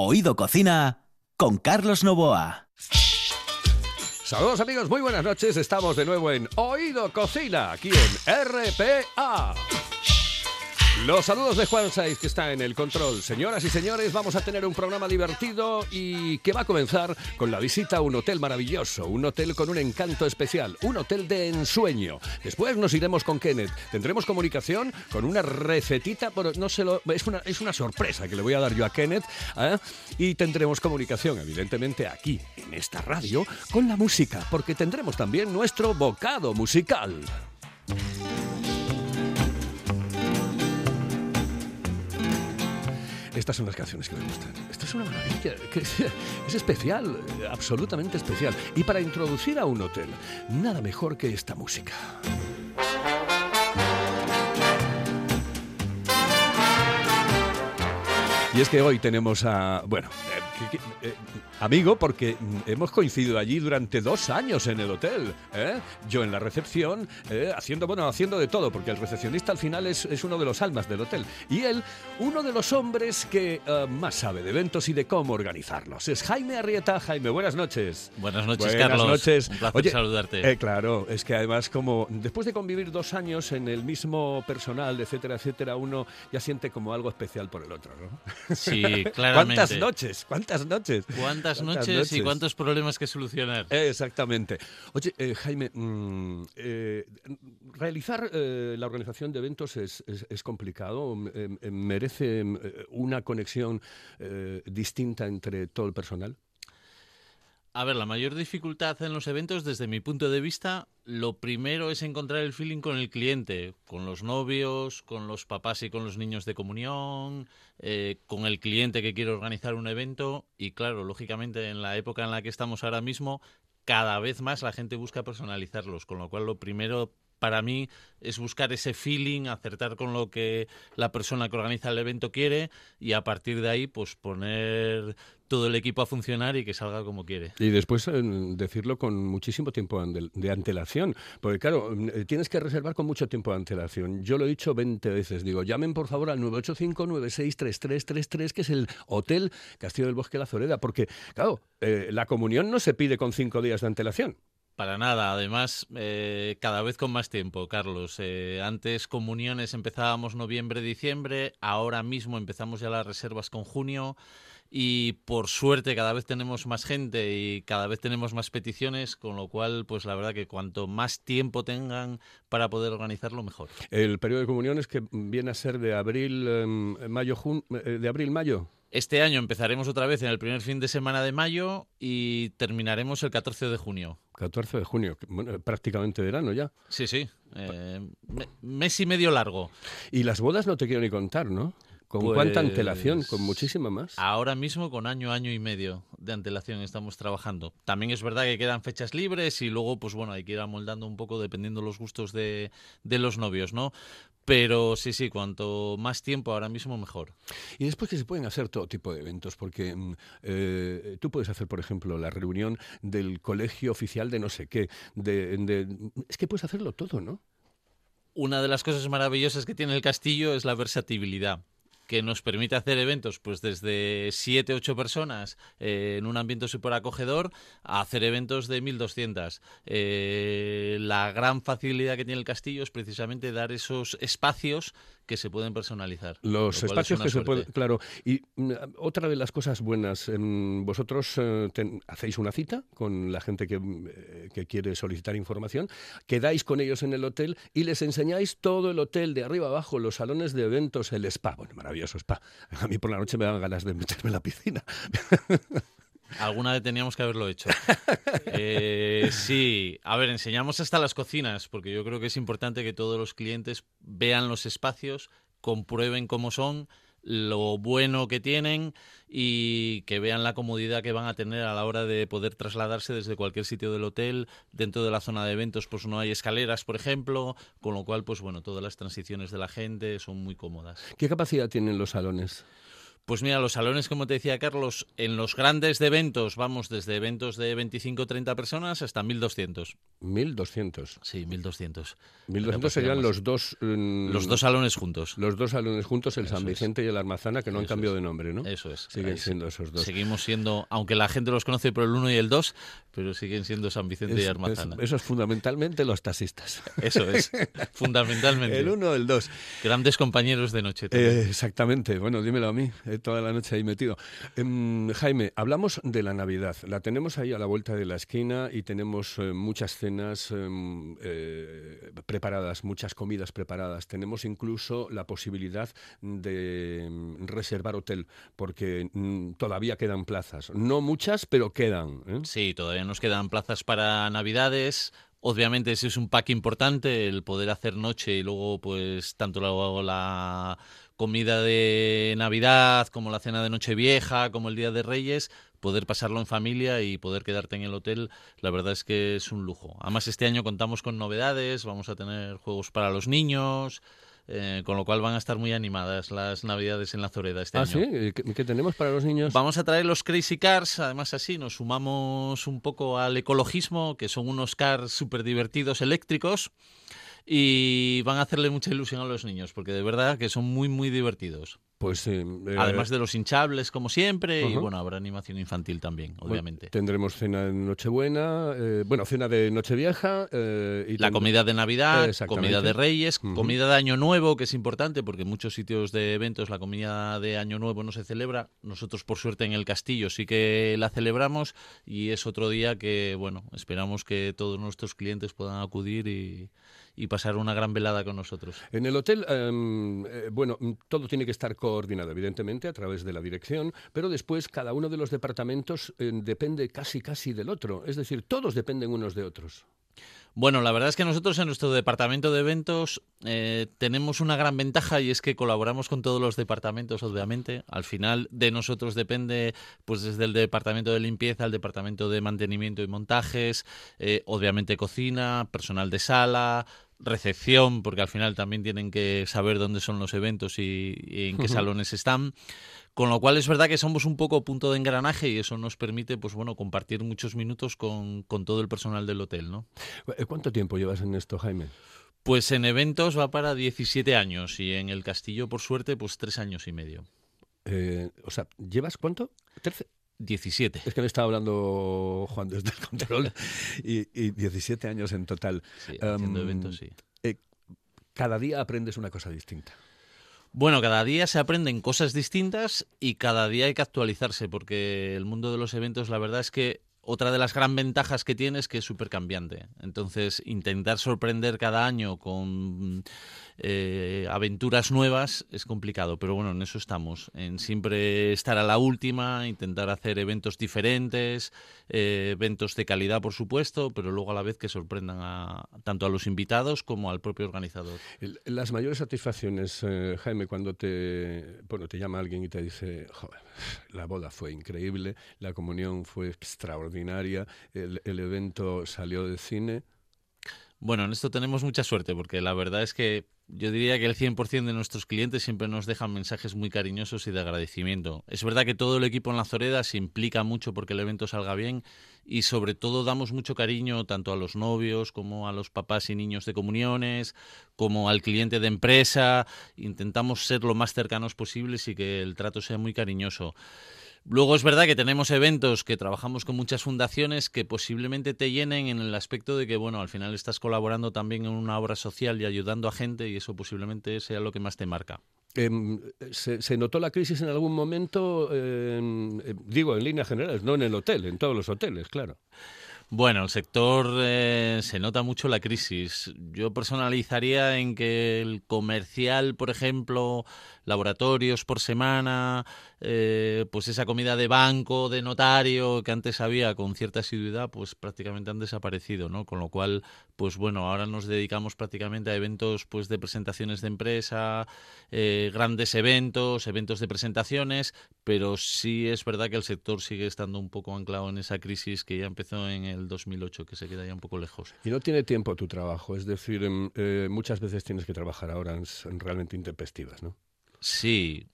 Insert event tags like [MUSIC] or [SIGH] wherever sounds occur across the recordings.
Oído Cocina con Carlos Novoa. Saludos amigos, muy buenas noches. Estamos de nuevo en Oído Cocina, aquí en RPA. Los saludos de Juan Saiz, que está en el control. Señoras y señores, vamos a tener un programa divertido y que va a comenzar con la visita a un hotel maravilloso, un hotel con un encanto especial, un hotel de ensueño. Después nos iremos con Kenneth. Tendremos comunicación con una recetita, pero no se lo, es, una, es una sorpresa que le voy a dar yo a Kenneth. ¿eh? Y tendremos comunicación, evidentemente, aquí, en esta radio, con la música, porque tendremos también nuestro bocado musical. Estas son las canciones que me gustan. Esto es una maravilla. es, es especial, absolutamente especial. Y para introducir a un hotel, nada mejor que esta música. Y es que hoy tenemos a. Bueno, que- eh, amigo, porque hemos coincidido allí durante dos años en el hotel. ¿eh? Yo en la recepción, eh, haciendo, bueno, haciendo de todo, porque el recepcionista al final es, es uno de los almas del hotel. Y él, uno de los hombres que eh, más sabe de eventos y de cómo organizarlos. Es Jaime Arrieta. Jaime, buenas noches. Buenas noches, Buenas Carlos. noches. Un placer Oye, saludarte. eh, claro, es que además como después de convivir dos años en el mismo personal, etcétera, etcétera, uno ya siente como algo especial por el otro, ¿no? sí, [LAUGHS] claramente. ¿Cuántas noches? ¿Cuántas noches? ¿Cuántas noches y cuántos problemas que solucionar? Eh, Exactamente. Oye, eh, Jaime, mm, eh, realizar la organización de eventos es, es- es complicado, mm, merece mm, una conexión distinta entre todo el personal. A ver, la mayor dificultad en los eventos, desde mi punto de vista, lo primero es encontrar el feeling con el cliente, con los novios, con los papás y con los niños de comunión, eh, con el cliente que quiere organizar un evento. Y claro, lógicamente, en la época en la que estamos ahora mismo, cada vez más la gente busca personalizarlos, con lo cual lo primero para mí es buscar ese feeling, acertar con lo que la persona que organiza el evento quiere y a partir de ahí pues poner todo el equipo a funcionar y que salga como quiere. Y después eh, decirlo con muchísimo tiempo de antelación, porque claro, eh, tienes que reservar con mucho tiempo de antelación. Yo lo he dicho 20 veces, digo, llamen por favor al 985-963333, que es el Hotel Castillo del Bosque La Zoreda, porque claro, eh, la comunión no se pide con cinco días de antelación. Para nada, además eh, cada vez con más tiempo, Carlos. Eh, antes comuniones empezábamos noviembre, diciembre, ahora mismo empezamos ya las reservas con junio y por suerte cada vez tenemos más gente y cada vez tenemos más peticiones, con lo cual pues la verdad que cuanto más tiempo tengan para poder organizarlo mejor. El periodo de comunión es que viene a ser de abril, em, mayo, jun- eh, de abril-mayo. Este año empezaremos otra vez en el primer fin de semana de mayo y terminaremos el 14 de junio. 14 de junio, bueno, prácticamente verano ya. Sí, sí. eh, me- mes y medio largo. Y las bodas no te quiero ni contar, ¿no? ¿Con Pues- cuánta antelación? ¿Con muchísima más? Ahora mismo con año, año y medio de antelación estamos trabajando. También es verdad que quedan fechas libres y luego, pues bueno, hay que ir amoldando un poco dependiendo los gustos de, de los novios, ¿no? Pero sí, sí, cuanto más tiempo ahora mismo mejor. Y después que se pueden hacer todo tipo de eventos, porque mm, eh, tú puedes hacer, por ejemplo, la reunión del colegio oficial de no sé qué. De, de- es que puedes hacerlo todo, ¿no? Una de las cosas maravillosas que tiene el castillo es la versatilidad que nos permite hacer eventos pues desde 7, 8 personas eh, en un ambiente súper acogedor a hacer eventos de 1200. Eh, la gran facilidad que tiene el castillo es precisamente dar esos espacios que se pueden personalizar. Los lo es espacios una que se suerte. pueden. Claro. Y mm, otra de las cosas buenas, em, vosotros eh, ten- hacéis una cita con la gente que, mm, eh, que quiere solicitar información, quedáis con ellos en el hotel y les enseñáis todo el hotel de arriba abajo, los salones de eventos, el spa. Bueno, maravilloso spa. A mí por la noche me dan ganas de meterme en la piscina. [LAUGHS] Alguna vez teníamos que haberlo hecho. Eh, sí, a ver, enseñamos hasta las cocinas, porque yo creo que es importante que todos los clientes vean los espacios, comprueben cómo son, lo bueno que tienen y que vean la comodidad que van a tener a la hora de poder trasladarse desde cualquier sitio del hotel. Dentro de la zona de eventos, pues no hay escaleras, por ejemplo, con lo cual, pues bueno, todas las transiciones de la gente son muy cómodas. ¿Qué capacidad tienen los salones? Pues mira, los salones, como te decía Carlos, en los grandes de eventos vamos desde eventos de 25 o 30 personas hasta 1.200. 1.200. Sí, 1.200. 1.200 serían los dos... mm, Los dos salones juntos. Los dos salones juntos, el Eso San es. Vicente y el Armazana, que no han cambiado es. de nombre, ¿no? Eso es. Siguen ahí sí. siendo esos dos. Seguimos siendo, aunque la gente los conoce por el 1 y el 2, pero siguen siendo San Vicente Es- y Armazana. eso es fundamentalmente los taxistas. Eso es, [LAUGHS] fundamentalmente. El uno, el dos. Grandes compañeros de noche. Eh, exactamente, bueno, dímelo a mí, toda la noche ahí metido. Em, Jaime, hablamos de la Navidad. La tenemos ahí a la vuelta de la esquina y tenemos eh, muchas cenas em, eh, preparadas, muchas comidas preparadas. Tenemos incluso la posibilidad de em, reservar hotel, porque mm, todavía quedan plazas. No muchas, pero quedan. ¿eh? Sí, todavía nos quedan plazas para Navidades. Obviamente ese es un pack importante, el poder hacer noche y luego pues tanto la, la comida de Navidad como la cena de Nochevieja, como el Día de Reyes, poder pasarlo en familia y poder quedarte en el hotel, la verdad es que es un lujo. Además este año contamos con novedades, vamos a tener juegos para los niños, eh, con lo cual van a estar muy animadas las Navidades en la Zoreda este Ah, año. sí, ¿Qué, qué tenemos para los niños? Vamos a traer los Crazy Cars, además así nos sumamos un poco al ecologismo, que son unos cars súper divertidos eléctricos y van a hacerle mucha ilusión a los niños, porque de verdad que son muy, muy divertidos. Pues eh, eh, Además de los hinchables, como siempre, y bueno, habrá animación infantil también, Bueno, obviamente. tendremos cena de Nochebuena, eh, bueno, cena de Nochevieja. eh, y La comida de Navidad, comida de Reyes, comida de Año Nuevo, que es importante porque en muchos sitios de eventos la comida de Año Nuevo no se celebra. Nosotros, por suerte, en el castillo sí que la celebramos y es otro día que, bueno, esperamos que todos nuestros clientes puedan acudir y, y pasar una gran velada con nosotros. En el hotel, em, eh, bueno, todo tiene que estar coordinado, evidentemente, a través de la dirección, pero después cada uno de los departamentos eh, depende casi, casi del otro. Es decir, todos dependen unos de otros. Bueno, la verdad es que nosotros en nuestro departamento de eventos eh, tenemos una gran ventaja y es que colaboramos con todos los departamentos, obviamente. Al final de nosotros depende, pues desde el departamento de limpieza, el departamento de mantenimiento y montajes, eh, obviamente cocina, personal de sala, recepción, porque al final también tienen que saber dónde son los eventos y, y en qué salones están. Con lo cual es verdad que somos un poco punto de engranaje y eso nos permite, pues bueno, compartir muchos minutos con, con todo el personal del hotel, ¿no? Eh, ¿Cuánto tiempo llevas en esto, Jaime? Pues en eventos va para 17 años y en el castillo, por suerte, pues tres años y medio. Eh, o sea, ¿llevas cuánto? Trece. 17. Es que me estaba hablando Juan desde el control [LAUGHS] y, y 17 años en total. Sí, haciendo Em, eventos, sí. Cada día aprendes una cosa distinta. Bueno, cada día se aprenden cosas distintas y cada día hay que actualizarse porque el mundo de los eventos, la verdad es que otra de las gran ventajas que tiene es que es súper cambiante. Entonces, intentar sorprender cada año con eh, aventuras nuevas es complicado, pero bueno, en eso estamos, en siempre estar a la última, intentar hacer eventos diferentes, eh, eventos de calidad, por supuesto, pero luego a la vez que sorprendan a, tanto a los invitados como al propio organizador. Las mayores satisfacciones, eh, Jaime, cuando te, bueno, te llama alguien y te dice, "Joder, la boda fue increíble, la comunión fue extraordinaria, el, el evento salió de cine. Bueno, en esto tenemos mucha suerte porque la verdad es que yo diría que el 100% de nuestros clientes siempre nos dejan mensajes muy cariñosos y de agradecimiento. Es verdad que todo el equipo en la Zoreda se implica mucho porque el evento salga bien y sobre todo damos mucho cariño tanto a los novios como a los papás y niños de comuniones, como al cliente de empresa. Intentamos ser lo más cercanos posibles y que el trato sea muy cariñoso. Luego es verdad que tenemos eventos que trabajamos con muchas fundaciones que posiblemente te llenen en el aspecto de que, bueno, al final estás colaborando también en una obra social y ayudando a gente y eso posiblemente sea lo que más te marca. Em, ¿se, se notó la crisis en algún momento? em, eh, digo, en líneas generales, no en el hotel, en todos los hoteles, claro. Bueno, el sector eh, se nota mucho la crisis. Yo personalizaría en que el comercial, por ejemplo, laboratorios por semana, eh, pues esa comida de banco, de notario que antes había con cierta asiduidad, pues prácticamente han desaparecido, ¿no? Con lo cual, pues bueno, ahora nos dedicamos prácticamente a eventos pues de presentaciones de empresa, eh, grandes eventos, eventos de presentaciones, pero sí es verdad que el sector sigue estando un poco anclado en esa crisis que ya empezó en el 2008, que se queda ya un poco lejos. Y no tiene tiempo tu trabajo, es decir, em, eh, muchas veces tienes que trabajar a horas realmente intempestivas, ¿no? Sí.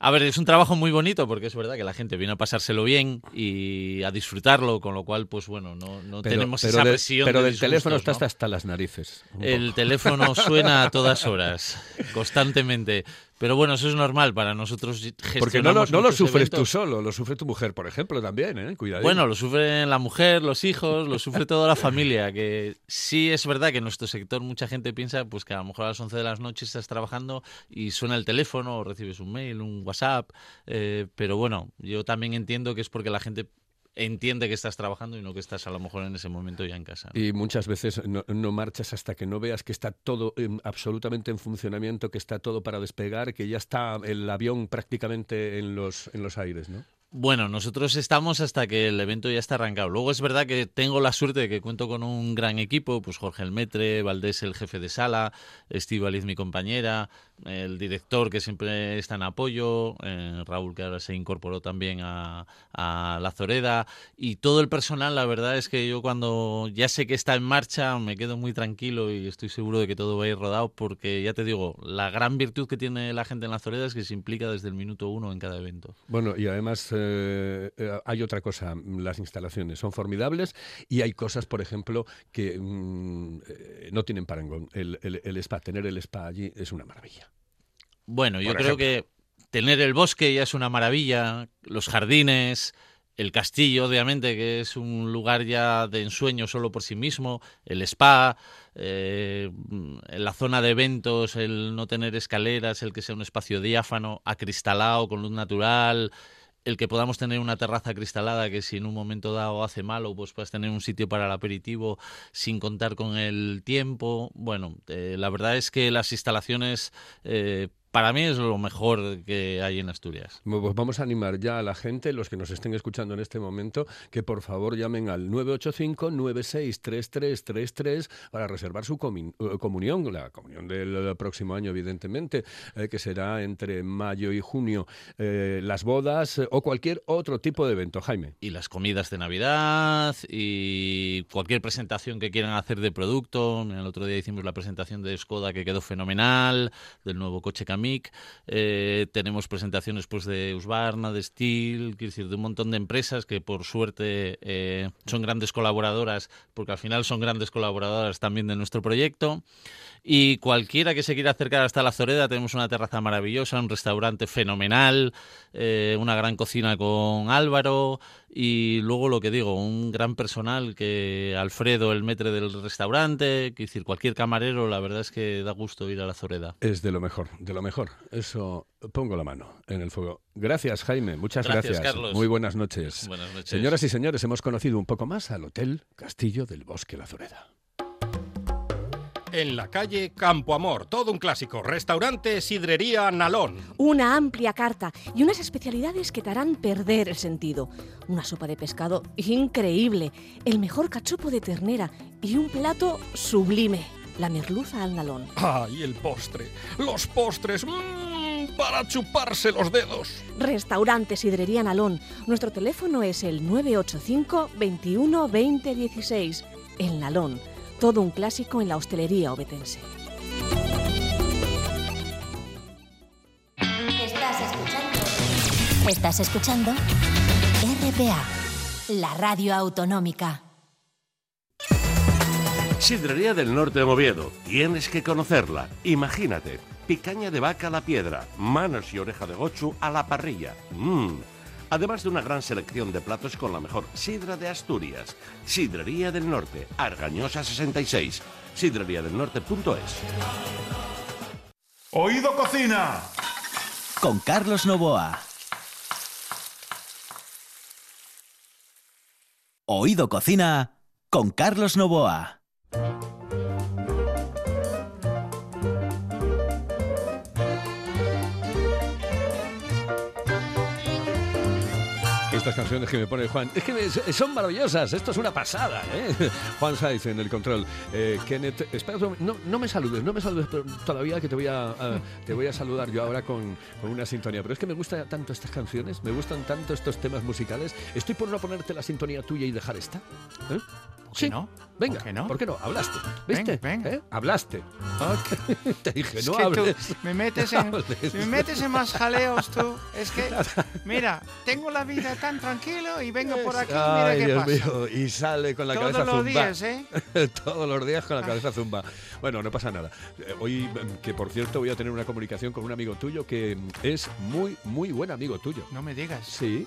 A ver, es un trabajo muy bonito porque es verdad que la gente viene a pasárselo bien y a disfrutarlo, con lo cual, pues bueno, no, no Pero- tenemos pero esa de- presión. Pero de del teléfono estás ¿no? hasta las narices. El teléfono suena a todas horas, [LAUGHS] constantemente. Pero bueno, eso es normal para nosotros. Porque no lo, gestionamos no lo muchos sufres tú solo, lo sufre tu mujer, por ejemplo, también, ¿eh? Cuidado. Bueno, lo sufre la mujer, los hijos, lo sufre toda la familia. Que sí es verdad que en nuestro sector mucha gente piensa pues que a lo mejor a las 11 de la noche estás trabajando y suena el teléfono o recibes un mail, un WhatsApp. eh, pero bueno, yo también entiendo que es porque la gente entiende que estás trabajando y no que estás a lo mejor en ese momento ya en casa. ¿no? Y muchas veces no, no marchas hasta que no veas que está todo en- absolutamente en funcionamiento, que está todo para despegar, que ya está el avión prácticamente en los, en los aires, ¿no? Bueno, nosotros estamos hasta que el evento ya está arrancado. Luego es verdad que tengo la suerte de que cuento con un gran equipo, pues Jorge Elmetre, Valdés el jefe de sala, Estivaliz mi compañera, el director que siempre está en apoyo, eh, Raúl que ahora se incorporó también a, a La Zoreda y todo el personal, la verdad es que yo cuando ya sé que está en marcha me quedo muy tranquilo y estoy seguro de que todo va a ir rodado porque ya te digo, la gran virtud que tiene la gente en La Zoreda es que se implica desde el minuto uno en cada evento. Bueno, y además eh, eh, hay otra cosa, las instalaciones son formidables y hay cosas, por ejemplo, que mm, eh, no tienen parangón. El, el- el spa, tener el spa allí es una maravilla. Bueno, yo creo que tener el bosque ya es una maravilla, los jardines, el castillo, obviamente, que es un lugar ya de ensueño solo por sí mismo, el spa, eh, la zona de eventos, el no tener escaleras, el que sea un espacio diáfano, acristalado, con luz natural, el que podamos tener una terraza acristalada que si en un momento dado hace malo, pues puedas tener un sitio para el aperitivo sin contar con el tiempo. Bueno, eh, la verdad es que las instalaciones eh, para mí es lo mejor que hay en Asturias. Pues vamos a animar ya a la gente, los que nos estén escuchando en este momento, que por favor llamen al 985-963333 para reservar su eh, comunión, la comunión del próximo año, evidentemente, eh, que será entre mayo y junio, eh, las bodas eh, o cualquier otro tipo de evento. Jaime. Y las comidas de Navidad y cualquier presentación que quieran hacer de producto. El otro día hicimos la presentación de Skoda que quedó fenomenal, del nuevo coche Eh, tenemos presentaciones pues de Husqvarna, de Steel, quiero decir, de un montón de empresas que por suerte eh, son grandes colaboradoras, porque al final son grandes colaboradoras también de nuestro proyecto. Y cualquiera que se quiera acercar hasta la Zoreda, tenemos una terraza maravillosa, un restaurante fenomenal, eh, una gran cocina con Álvaro y luego lo que digo, un gran personal que Alfredo, el metre del restaurante, que decir, cualquier camarero, la verdad es que da gusto ir a la Zoreda. Es de lo mejor, de lo mejor. Eso pongo la mano en el fuego. Gracias, Jaime. Muchas Gracias, gracias. Carlos. Muy buenas noches. Buenas noches. Señoras y señores, hemos conocido un poco más al Hotel Castillo del Bosque La Zoreda. En la calle Campo Amor, todo un clásico. Restaurante Sidrería Nalón. Una amplia carta y unas especialidades que te harán perder el sentido. Una sopa de pescado increíble, el mejor cachopo de ternera y un plato sublime, la merluza al nalón. ¡Ay, el postre! ¡Los postres! ¡Mmm! Para chuparse los dedos. Restaurante Sidrería Nalón. Nuestro teléfono es el 985 21 20 16. El Nalón. Todo un clásico en la hostelería obetense. Estás escuchando. Estás escuchando RPA, la radio autonómica. Sidrería del Norte de Oviedo. Tienes que conocerla. Imagínate. Picaña de vaca a la piedra, manos y oreja de gochu a la parrilla. Mmm. Además de una gran selección de platos con la mejor sidra de Asturias. Sidrería del Norte, Argañosa 66. Sidreriadelnorte.es. Oído Cocina. Con Carlos Novoa. Oído Cocina con Carlos Novoa. Estas canciones que me pone Juan, es que me- son maravillosas, esto es una pasada, ¿eh? [LAUGHS] Juan Saiz en el control. Eh, Kenneth, espera, no, no me saludes, no me saludes todavía que te voy a, a- te voy a saludar yo ahora con, con una sintonía. Pero es que me gustan tanto estas canciones, me gustan tanto estos temas musicales. Estoy por no ponerte la sintonía tuya y dejar esta. ¿eh? Sí. no? Venga, ¿Por qué no? ¿por qué no? Hablaste. ¿Viste? venga. ¿Eh? Hablaste. [LAUGHS] Te dije, Es no que tú hables. me metes en, hables. me metes en más jaleos tú. Es que, mira, tengo la vida tan tranquilo y vengo por aquí, mira Ay, qué Dios pasa. mío, y sale con la Todos cabeza los zumba. días, ¿eh? [LAUGHS] Todos los días con la cabeza zumba. Bueno, no pasa nada. Eh, Hoy, mm, que por cierto, voy a tener una comunicación con un amigo tuyo que mm, es muy, muy buen amigo tuyo. No me digas. Sí.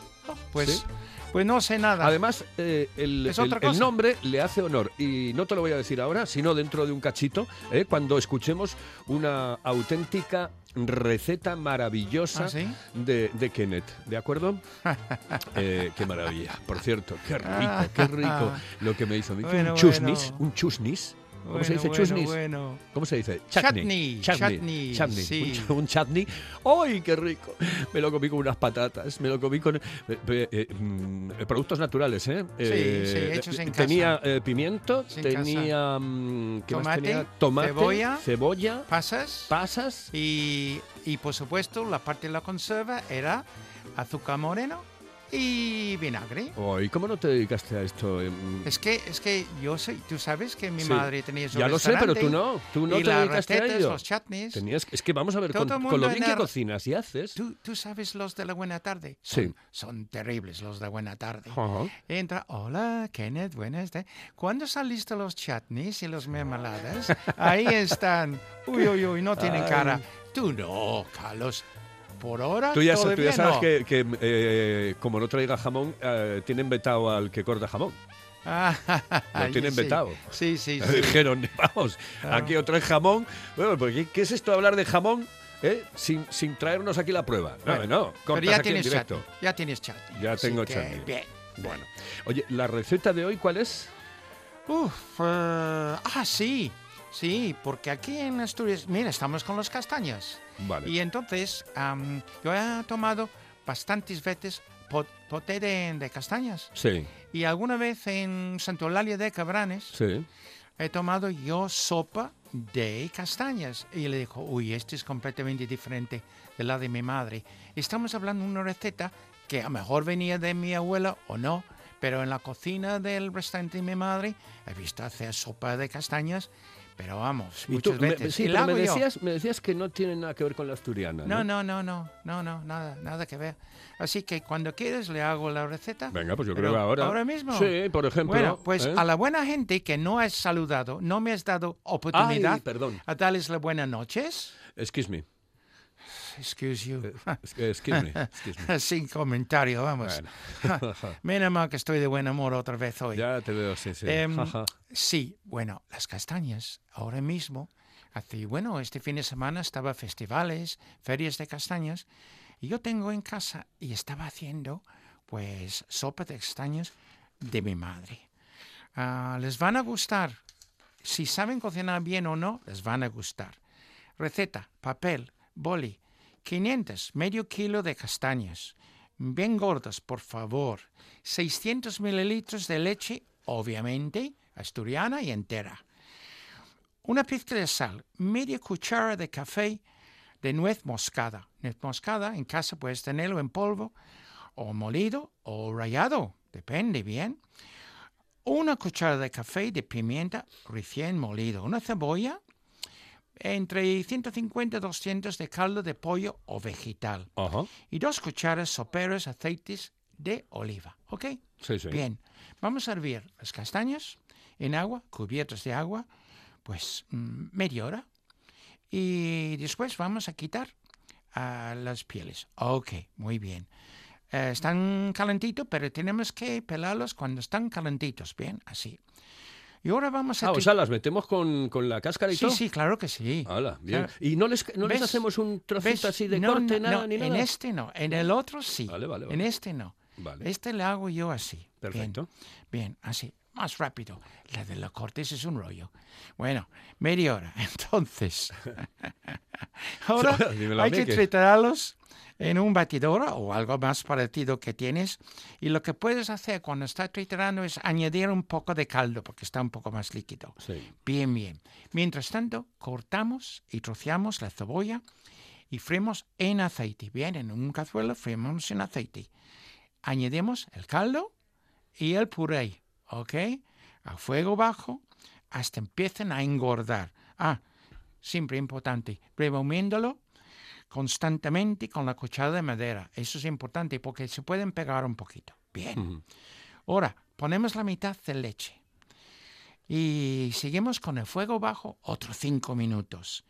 Pues, Sí. Pues no sé nada. Además, eh, el, Es el- otra el cosa. nombre le hace honor. Y no te lo voy a decir ahora, sino dentro de un cachito, eh, cuando escuchemos una auténtica receta maravillosa ¿Ah, sí? de, de Kenneth. ¿De acuerdo? [LAUGHS] Eh, qué maravilla. Por cierto, qué rico, qué rico lo que me hizo. Me hizo Bueno, un chusnis. bueno. Un chusnis. ¿Cómo se dice bueno, chusnis? Bueno. ¿Cómo se dice? Chutney, Chutney. chutney, chutney, sí. Un, ch- un chutney. ¡Ay, qué rico! Me lo comí con unas patatas. Me lo comí con eh, eh, eh, mm, productos naturales, ¿eh? Eh, sí, hechos en Tenía casa. eh, pimiento, En tenía. mm, ¿Qué más Tomate, tenía? Tomate, cebolla. cebolla, Pasas. pasas. Y, y por supuesto, la parte de la conserva era azúcar moreno y vinagre. Ay, ¿cómo no te dedicaste a esto? em? Es que, es que yo soy, tú sabes que mi Sí. madre tenía su Ya lo sé, pero tú no. Tú no y te las dedicaste a recetas, ello. los chutneys. Tenías, es que vamos a ver, con, con lo en bien que cocinas y haces. ¿Tú, tú sabes los de la buena tarde. Sí. Son, son terribles los de buena tarde. Ajá. Entra, hola, Kenneth, buenas tardes. ¿Cuándo están listos los chutneys y los mermeladas? Ahí están. Uy, uy, uy, no tienen Ay. cara. Tú no, Carlos. Por ahora Tú ya, tú ya sabes no. que, que, eh, como no traiga jamón, eh, tienen vetado al que corta jamón. Ah, [LAUGHS] Lo tienen sí. vetado. Sí, sí, [LAUGHS] sí. Dijeron, vamos, Ah. aquí otro es jamón. Bueno, pues ¿qué, es esto de hablar de jamón eh, sin, sin traernos aquí la prueba? No, Bueno, no, cortas ya aquí en tienes directo. chutney. Ya tienes chutney. Ya tengo que, chutney. Bien. Bueno, oye, ¿la receta de hoy cuál es? Uf, eh, ah, sí. Sí, porque aquí en Asturias, mira, estamos con los castañas. Vale. Y entonces, am, yo he tomado bastantes veces pot- poté de, de castañas. Sí, Y alguna vez en Santolalia de Cabranes sí. he tomado yo sopa de castañas. Y le dijo, uy, esto es completamente diferente de la de mi madre. Estamos hablando de una receta que a lo mejor venía de mi abuela o no, pero en la cocina del restaurante de mi madre he visto hacer sopa de castañas, pero vamos, Y tú, muchas me- veces. sí, Y la pero me decías, me decías que no tiene nada que ver con la asturiana. No, No, no, no, no, no, no, nada, nada que ver. Así que cuando quieres le hago la receta. Venga, pues yo creo que ahora. ¿Ahora mismo? Sí, por ejemplo. Bueno, pues ¿eh? a la buena gente que no has saludado, no me has dado oportunidad Ay, perdón. a darles las buenas noches. Excuse me. Excuse you. Eh, Excuse me. Excuse me. [LAUGHS] Sin comentario, vamos. Bueno. [LAUGHS] Menos mal que estoy de buen humor otra vez hoy. ya te veo, sí, sí. Em, sí, bueno, las castañas, ahora mismo, hace, bueno, este fin de semana estaba festivales, ferias de castañas, y yo tengo en casa y estaba haciendo, pues, sopa de castañas de mi madre. Ah, les van a gustar. Si saben cocinar bien o no, les van a gustar. Receta, papel, boli, 500, medio kilo de castañas. Bien gordas, por favor. 600 mililitros de leche, obviamente, asturiana y entera. Una pizca de sal, media cuchara de café de nuez moscada. Nuez moscada en casa puedes tenerlo en polvo o molido o rallado, depende bien. Una cuchara de café de pimienta recién molido. Una cebolla, entre 150 y 200 de caldo de pollo o vegetal. Ajá. Y dos cucharas soperas aceites de oliva. ¿Ok? Sí, sí. Bien, vamos a hervir las castañas en agua, cubiertas de agua, pues mm, media hora. Y después vamos a quitar ah, las pieles. Ok, muy bien. Eh, están calentitos, pero tenemos que pelarlos cuando están calentitos. Bien, así. Y ahora vamos a... Ah, o sea, las metemos con, con la cáscara y sí, todo. sí, claro que sí. Hala, bien. Claro. ¿Y no les, no les hacemos un trocito ¿Ves? así de No, corte, no, nada, no, ni nada? En este no, en el otro sí. Vale, vale, En vale. este no. Vale. Este le hago yo así. Bien, Perfecto. Bien, así. Más rápido. La de los cortes es un rollo. Bueno, media hora. [LAUGHS] Entonces, [LAUGHS] ahora hay que triturarlos en un batidor o algo más parecido que tienes. Y lo que puedes hacer cuando estás triturando es añadir un poco de caldo porque está un poco más líquido. Sí. Bien, bien. Mientras tanto, cortamos y troceamos la cebolla y freímos en aceite. Bien, en un cazuelo freímos en aceite. Añadimos el caldo y el puré, ¿ok? a fuego bajo hasta empiecen a engordar. Ah, siempre importante, removiéndolo constantemente con la cuchara de madera. Eso es importante porque se pueden pegar un poquito. Bien. Ahora, ponemos la mitad de leche. Y seguimos con el fuego bajo otros cinco minutos.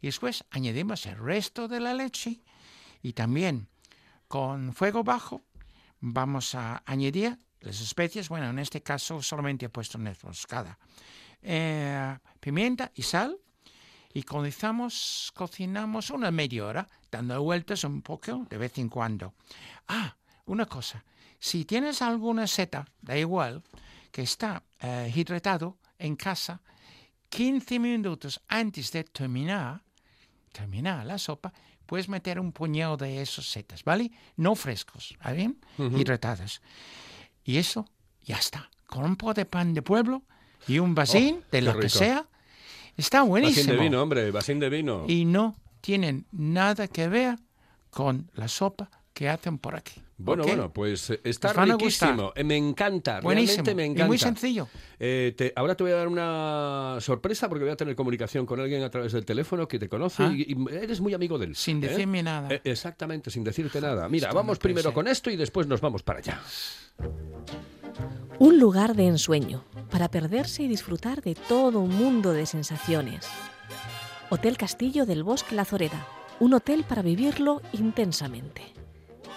Y después añadimos el resto de la leche y también con fuego bajo vamos a añadir las especies. Bueno, en este caso solamente he puesto nuez moscada. eh, pimienta y sal. Y cocinamos, cocinamos una media hora, dando vueltas un poco de vez en cuando. Ah, una cosa. Si tienes alguna seta, da igual, que está eh, hidratado en casa, 15 minutos antes de terminar, terminar la sopa, puedes meter un puñado de esos setas, ¿vale? No frescos, ¿vale? bien? Hidratadas. Y eso ya está. Con un poco de pan de pueblo y un vasín de qué lo que sea, está Vasín buenísimo. de vino, hombre, vasín de vino. Y no tienen nada que ver con la sopa que hacen por aquí. Bueno, bueno, pues eh, está riquísimo. Eh, Me encanta, Buenísimo. realmente me Y encanta. muy sencillo. Eh, te- ahora te voy a dar una sorpresa porque voy a tener comunicación con alguien a través del teléfono que te conoce Ah. y, y eres muy amigo de él. Sin ¿eh? decirme nada. Eh, exactamente, sin decirte nada. Mira, Esto vamos primero con esto y después nos vamos para allá. Un lugar de ensueño para perderse y disfrutar de todo un mundo de sensaciones. Hotel Castillo del Bosque La Zoreda. Un hotel para vivirlo intensamente.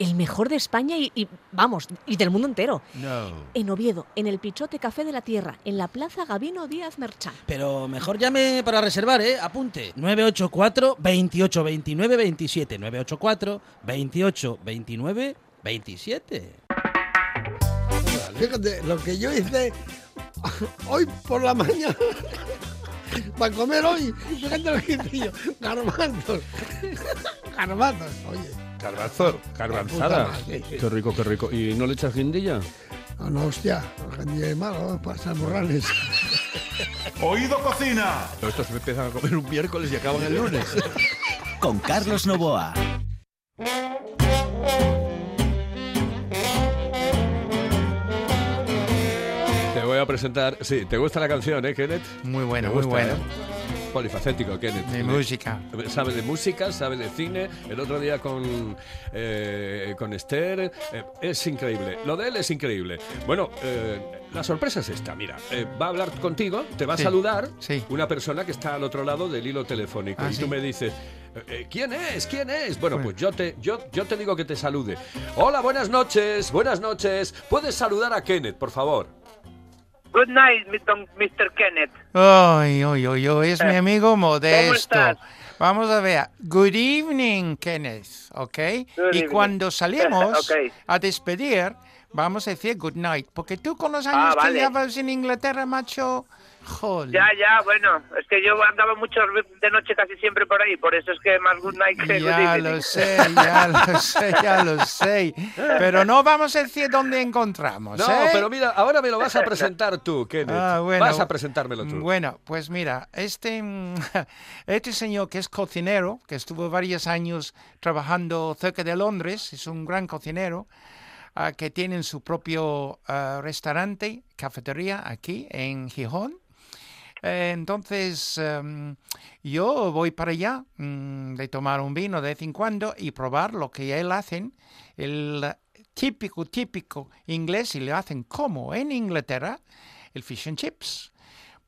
El mejor de España y, y, vamos, y del mundo entero. No. En Oviedo, en el Pichote Café de la Tierra, en la Plaza Gabino Díaz Merchán. Pero mejor llame para reservar, ¿eh? Apunte. 984 28 29 27. 984 28 29 27. Fíjate, lo que yo hice hoy por la mañana [LAUGHS] para comer hoy, fíjate lo que hice yo, garbanzos, [LAUGHS] garbanzos, oye, Puta madre. Qué rico, qué rico. ¿Y no le echas guindilla? no, no, hostia, gente de malo, para San Morrales. [LAUGHS] Oído Cocina. Estos empiezan a comer un miércoles y acaban el lunes. [LAUGHS] Con Carlos Novoa. Te voy a presentar. Sí, ¿te gusta la canción, eh, Kenneth? Muy bueno, ¿Te muy bueno. eh? Polifacético, Kenneth. De música. Sabe de música, sabe de cine. El otro día con, eh, con Esther. eh, es increíble. Lo de él es increíble. Bueno, eh, la sorpresa es esta. Mira, va a hablar contigo, te va a saludar sí. una persona que está al otro lado del hilo telefónico. Ah, y sí. tú me dices. ¿Quién es? ¿Quién es? Bueno, Bueno. pues yo te, yo, yo te digo que te salude. Hola, buenas noches, buenas noches. ¿Puedes saludar a Kenneth, por favor? Good night, Mr. Kenneth. Ay, ay, ay, ay, es mi amigo Modesto. estás? Vamos a ver. Good evening, Kenneth, ¿ok? Good y evening. cuando salimos [LAUGHS] Ok. a despedir, vamos a decir good night. Porque tú con los Ah, años que vale. llevas en Inglaterra, macho, joder. Ya, ya, bueno, es que yo andaba mucho de noche casi siempre por ahí, por eso es que más good night que Ya lo sé, ya lo [LAUGHS] sé, ya lo sé. Pero no vamos a decir dónde encontramos, No, ¿eh? pero mira, ahora me lo vas a presentar tú, Kenneth. Ah, bueno. Vas a presentármelo tú. Bueno, pues mira, este, [LAUGHS] este señor que es cocinero, que estuvo varios años trabajando cerca de Londres, es un gran cocinero, ah, que tiene su propio ah, restaurante, cafetería aquí en Gijón. Eh, Entonces, em, yo voy para allá mm, de tomar un vino de vez en cuando y probar lo que él hacen, el típico, típico inglés, y le hacen como en Inglaterra, el fish and chips.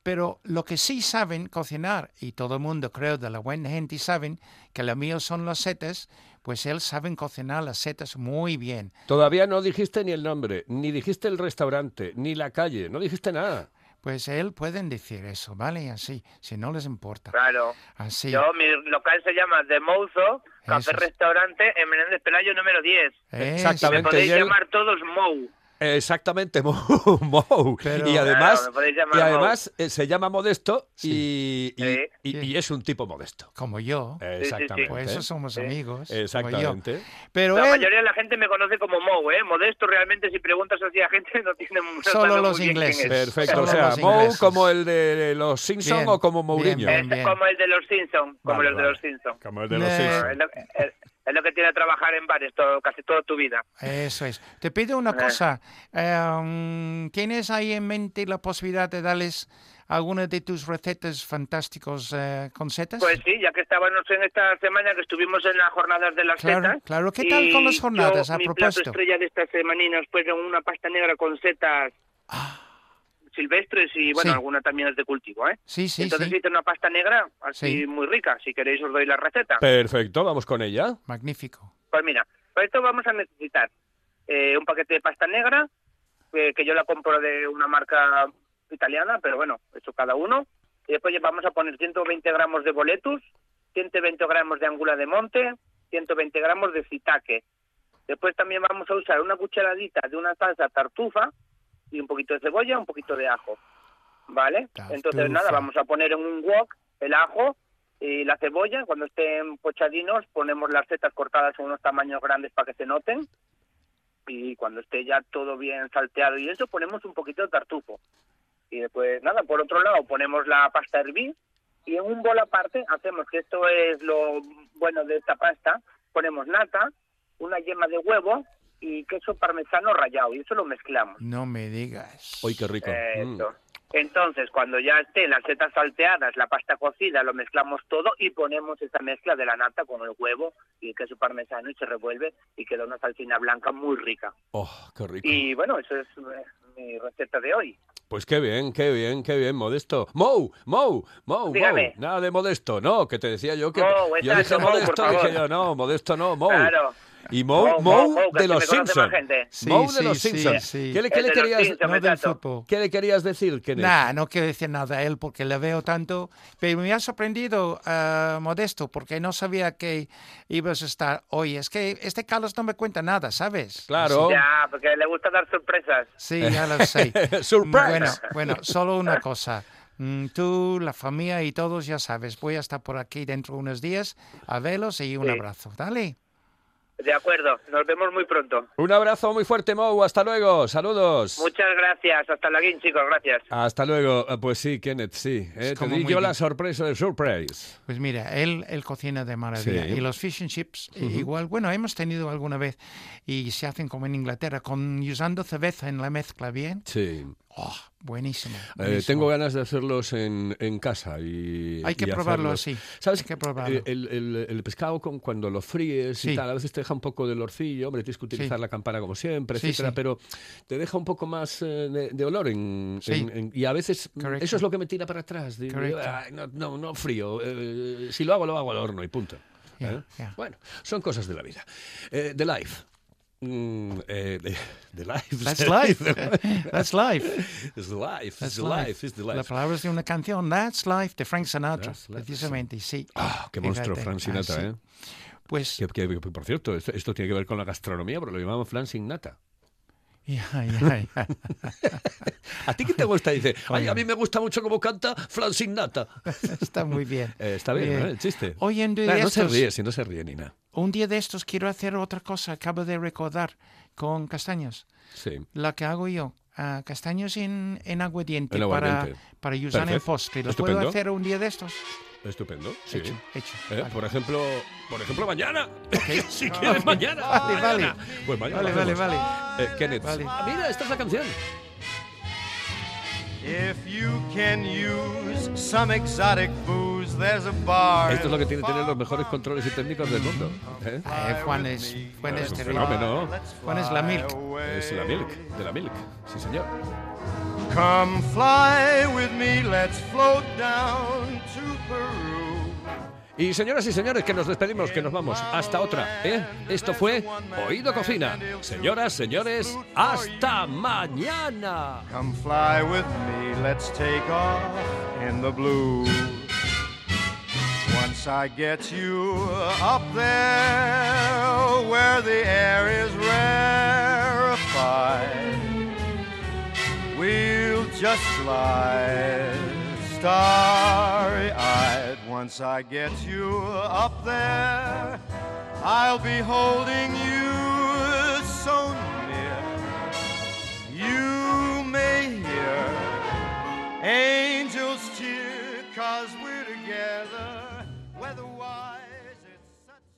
Pero lo que sí saben cocinar, y todo el mundo creo de la buena gente saben que lo mío son las setas, pues él saben cocinar las setas muy bien. Todavía no dijiste ni el nombre, ni dijiste el restaurante, ni la calle, no dijiste nada. Pues él pueden decir eso, ¿vale? Así, si no les importa. Claro. Así. Yo, mi local se llama The Mouzo, Café. Restaurante en Menéndez Pelayo número 10. Exactamente, Me podéis y él- llamar todos Mou. Exactamente. [LAUGHS] Pero- y además, Claro, y además eh, se llama Modesto y, y- Sí. y- y es un tipo modesto. Como yo. Exactamente. Pues eso somos amigos. Exactamente. Pero la él, mayoría de la gente me conoce como Mou, ¿eh? Modesto realmente, si preguntas así a gente, no tiene no Solo muy los ingleses. es. Perfecto. Solo o sea, ingleses. como el de los Simpson Bien, o como bien, Mourinho. bien. Como el de los Simpsons, como Vale, el de los Simpsons. Como el de los Ne- Simpson. Es lo, que tiene trabajar en bares todo, casi toda tu vida. Eso es. Te pido una Eh. cosa. eh, ¿Tienes ahí en mente la posibilidad de darles alguna de tus recetas fantásticos eh, con setas? Pues sí, ya que estábamos en esta semana que estuvimos en las jornadas de las Claro, setas. claro. ¿Qué tal con las jornadas, yo, a mi propósito? plato estrella de esta semaninas pues en una pasta negra con setas silvestres y bueno. Sí. alguna también es de cultivo, ¿eh? Sí, sí, Entonces sí. hice una pasta negra así Sí. muy rica. Si queréis os doy la receta. Perfecto, vamos con ella. Magnífico. Pues mira, para esto vamos a necesitar eh, un paquete de pasta negra, eh, que yo la compro de una marca italiana, pero bueno, eso cada uno. Y después vamos a poner 120 gramos de boletus, 120 gramos de angula de monte, 120 gramos de citaque. Después también vamos a usar una cucharadita de una salsa tartufa y un poquito de cebolla, un poquito de ajo. ¿Vale? Entonces nada, vamos a poner en un wok el ajo y la cebolla. Cuando estén pochadinos ponemos las setas cortadas en unos tamaños grandes para que se noten. Y cuando esté ya todo bien salteado y eso, ponemos un poquito de tartufo. Y después, nada, por otro lado ponemos la pasta a hervir y en un bol aparte hacemos, que esto es lo bueno de esta pasta, ponemos nata, una yema de huevo y queso parmesano rallado y eso lo mezclamos. No me digas. Uy, qué rico. Mm. Entonces, cuando ya estén las setas salteadas, la pasta cocida, lo mezclamos todo y ponemos esa mezcla de la nata con el huevo y el queso parmesano y se revuelve y queda una salsina blanca muy rica. Oh, qué rico. Y bueno, eso es eh, mi receta de hoy. Pues qué bien, qué bien, qué bien, Modesto. Mou, Mou, Mou, Mou. Dígame. Nada de Modesto, no, que te decía yo que... Mou, yo dije Mou, Modesto, dije yo, no, Modesto no, Mou. Claro. Y Mou, que de los Simpsons. Sí, de sí, los sí, Simpsons. sí. ¿Qué, le, qué le querías, Simpsons, No del exacto. fútbol. ¿Qué le querías decir, Kenneth? Nah, no quiero decir nada a él porque le veo tanto, pero me ha sorprendido, eh, Modesto, porque no sabía que ibas a estar hoy. Es que este Carlos no me cuenta nada, ¿sabes? Claro. Ya, porque le gusta dar sorpresas. Sí, ya lo sé. Surprise. [LAUGHS] Bueno, bueno, solo una [LAUGHS] cosa. Mm, Tú, la familia y todos ya sabes, voy a estar por aquí dentro de unos días a verlos y un Sí. abrazo. Dale. De acuerdo, nos vemos muy pronto. Un abrazo muy fuerte, Mou. Hasta luego. Saludos. Muchas gracias. Hasta la chicos. Gracias. Hasta luego. Eh, Pues sí, Kenneth, sí. eh, te di yo la bien. sorpresa de surprise. Pues mira, él, él cocina de maravilla. Sí. Y los fish and chips, eh, Ujú. igual, bueno, hemos tenido alguna vez y se hacen como en Inglaterra, con usando cerveza en la mezcla, ¿bien? Sí. Oh, buenísimo. Eh, buenísimo. tengo ganas de hacerlos en, en casa y Hay que y probarlo hacerlos. así. ¿Sabes? Hay que probarlo. Eh, El, el- el pescado con, cuando lo fríes y Sí. tal, a veces te deja un poco de olorcillo, hombre, tienes que utilizar Sí. la campana como siempre, Sí, etcétera, pero te deja un poco más eh, de, de olor en, Sí. en- y a veces mm, Correcto. eso es lo que me tira para atrás. Digo, Correcto. "Ay, no, no, no frío, eh, si lo hago lo hago al horno y punto. Ya, ¿eh? ya. Bueno, son cosas de la vida. Eh, the life. Mm, eh, the, the life. That's [LAUGHS] life. That's life. It's life. It's That's the life. life. It's the La life. palabra es de una canción, That's Life, de Frank Sinatra, precisamente, sí. Ah, qué monstruo, Frank Sinatra, ah, sí. ¿eh? Pues, Que, que- por cierto, esto, esto tiene que ver con la gastronomía, porque lo llamamos flan sin nata. Ya, ya, ya. ¿A ti qué te gusta? Dice, ay, a mí me gusta mucho cómo canta flan sin nata. [LAUGHS] está muy bien. [LAUGHS] Eh, está bien, Bien. ¿no? El chiste. Hoy en día Nah, de no se ríe, si no se ríe ni nada. Un día de estos quiero hacer otra cosa, acabo de recordar, con castañas. Sí. La que hago yo, ah, castaños en, en aguardiente En para, aguardiente. para usar en postre. ¿Lo Estupendo. puedo hacer un día de estos? Estupendo. Sí. Hecho, hecho. Eh, Vale. Por ejemplo, por ejemplo, mañana. [LAUGHS] si Ah, quieres, mañana. vale, vale. Pues mañana. Vale, vale, hacemos. vale. Eh, Kenneth. Vale. Ah, mira, esta es la canción. Esto es lo que tiene tener los mejores controles y técnicos del mundo. ¿eh? Eh, Juan es, Juan es Es un fenómeno. Juan es la milk. Es la Milk, de la Milk. Sí, señor. Come fly with me, let's float down to Peru. Y señoras y señores, que nos despedimos, que nos vamos. Hasta otra, ¿eh? Esto fue Oído Cocina. Señoras, señores, hasta mañana. Come fly with me, let's take off in the blue. Once I get you up there where the air is rarefied, we'll just slide starry eyed. Once I get you up there, I'll be holding you so near. You may hear angels cheer, cause we're together.